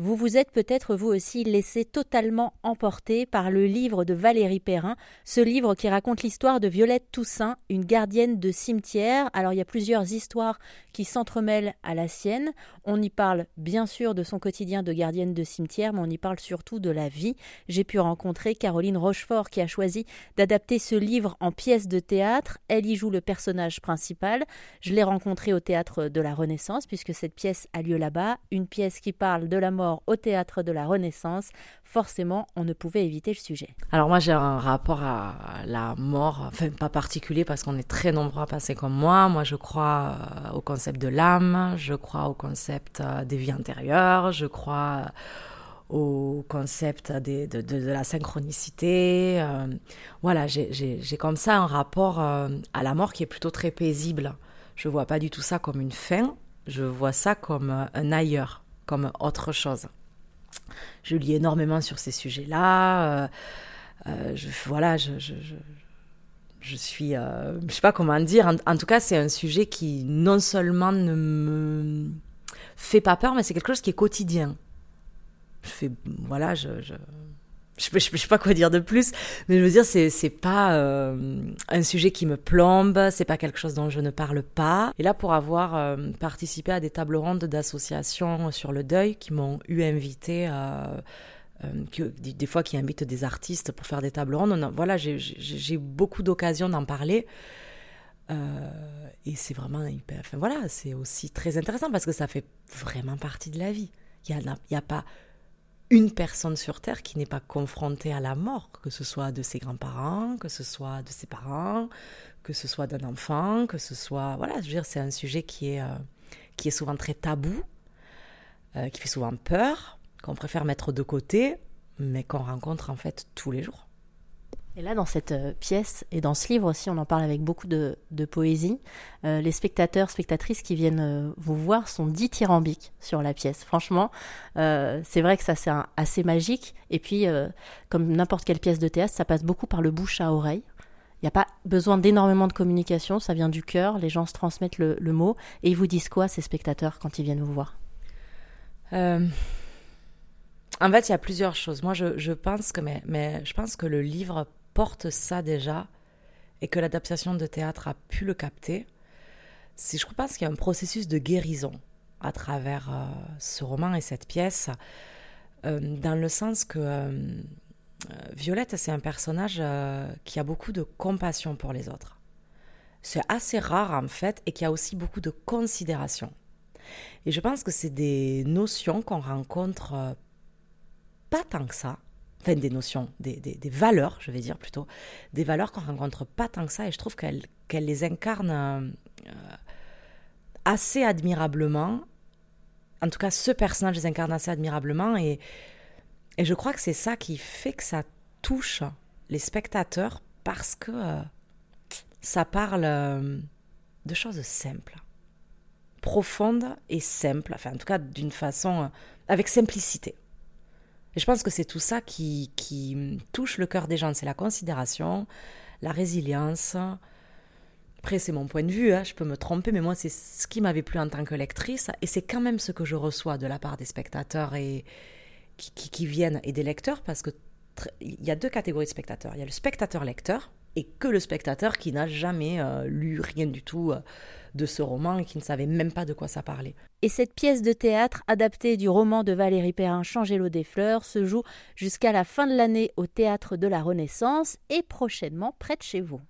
Vous vous êtes peut-être vous aussi laissé totalement emporter par le livre de Valérie Perrin, ce livre qui raconte l'histoire de Violette Toussaint, une gardienne de cimetière. Alors il y a plusieurs histoires qui s'entremêlent à la sienne. On y parle bien sûr de son quotidien de gardienne de cimetière, mais on y parle surtout de la vie. J'ai pu rencontrer Caroline Rochefort qui a choisi d'adapter ce livre en pièce de théâtre. Elle y joue le personnage principal. Je l'ai rencontrée au théâtre de la Renaissance puisque cette pièce a lieu là-bas, une pièce qui parle de la mort au théâtre de la Renaissance, forcément, on ne pouvait éviter le sujet. Alors moi, j'ai un rapport à la mort, enfin pas particulier parce qu'on est très nombreux à passer comme moi. Moi, je crois euh, au concept de l'âme, je crois au concept euh, des vies antérieures, je crois au concept de, la synchronicité. Euh, voilà, j'ai comme ça un rapport à la mort qui est plutôt très paisible. Je vois pas du tout ça comme une fin, je vois ça comme un ailleurs comme autre chose. Je lis énormément sur ces sujets-là. Euh, euh, je, voilà, je, je, je, suis, euh, je sais pas comment dire. En, tout cas, c'est un sujet qui non seulement ne me fait pas peur, mais c'est quelque chose qui est quotidien. Je fais, voilà, je, je ne sais pas quoi dire de plus, mais je veux dire, c'est c'est pas euh, un sujet qui me plombe, c'est pas quelque chose dont je ne parle pas. Et là, pour avoir euh, participé à des tables rondes d'associations sur le deuil qui m'ont eu invité, euh, que, des fois qui invitent des artistes pour faire des tables rondes, voilà, j'ai beaucoup d'occasions d'en parler. et c'est vraiment hyper. Enfin voilà, c'est aussi très intéressant parce que ça fait vraiment partie de la vie. Il n'y a, a pas une personne sur Terre qui n'est pas confrontée à la mort, que ce soit de ses grands-parents, que ce soit de ses parents, que ce soit d'un enfant, que ce soit... Voilà, je veux dire, c'est un sujet qui est, euh, qui est souvent très tabou, euh, qui fait souvent peur, qu'on préfère mettre de côté, mais qu'on rencontre en fait tous les jours. Et là, dans cette euh, pièce et dans ce livre aussi, on en parle avec beaucoup de, poésie. Euh, les spectateurs, spectatrices qui viennent euh, vous voir sont dithyrambiques sur la pièce. Franchement, c'est vrai que ça c'est assez magique. Et puis, comme n'importe quelle pièce de théâtre, ça passe beaucoup par le bouche à oreille. Il n'y a pas besoin d'énormément de communication, ça vient du cœur, les gens se transmettent le, mot. Et ils vous disent quoi, ces spectateurs, quand ils viennent vous voir? En fait, il y a plusieurs choses. Moi, je, pense que, mais, je pense que le livre porte ça déjà et que l'adaptation de théâtre a pu le capter, c'est, je pense qu'il y a un processus de guérison à travers euh, ce roman et cette pièce, euh, dans le sens que euh, Violette, c'est un personnage qui a beaucoup de compassion pour les autres. C'est assez rare en fait et qui a aussi beaucoup de considération. Et je pense que c'est des notions qu'on rencontre pas tant que ça enfin des notions, des, valeurs, je vais dire plutôt, des valeurs qu'on rencontre pas tant que ça, et je trouve qu'elle les incarne euh, assez admirablement. En tout cas, ce personnage les incarne assez admirablement, et, et je crois que c'est ça qui fait que ça touche les spectateurs, parce que euh, ça parle euh, de choses simples, profondes et simples, enfin en tout cas d'une façon, avec simplicité. Et je pense que c'est tout ça qui, touche le cœur des gens. C'est la considération, la résilience. Après, c'est mon point de vue, hein, je peux me tromper, mais moi, c'est ce qui m'avait plu en tant que lectrice. Et c'est quand même ce que je reçois de la part des spectateurs et qui, viennent et des lecteurs, parce que il y a deux catégories de spectateurs. Il y a le spectateur lecteur et que le spectateur qui n'a jamais euh, lu rien du tout euh, de ce roman et qui ne savait même pas de quoi ça parlait. Et cette pièce de théâtre adaptée du roman de Valérie Perrin l'eau des fleurs se joue jusqu'à la fin de l'année au théâtre de la Renaissance et prochainement près de chez vous.